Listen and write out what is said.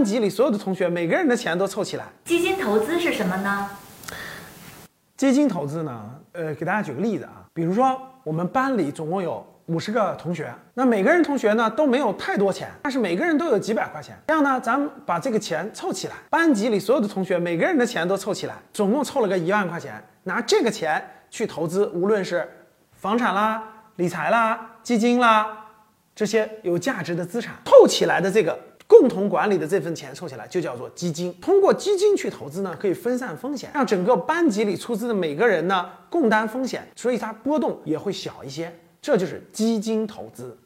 班级里所有的同学每个人的钱都凑起来。基金投资是什么呢？基金投资呢？呃，给大家举个例子啊，比如说我们班里总共有五十个同学，那每个人同学呢都没有太多钱，但是每个人都有几百块钱。这样呢，咱们把这个钱凑起来，班级里所有的同学每个人的钱都凑起来，总共凑了个一万块钱，拿这个钱去投资，无论是房产啦、理财啦、基金啦这些有价值的资产，凑起来的这个。共同管理的这份钱凑起来就叫做基金。通过基金去投资呢，可以分散风险，让整个班级里出资的每个人呢共担风险，所以它波动也会小一些。这就是基金投资。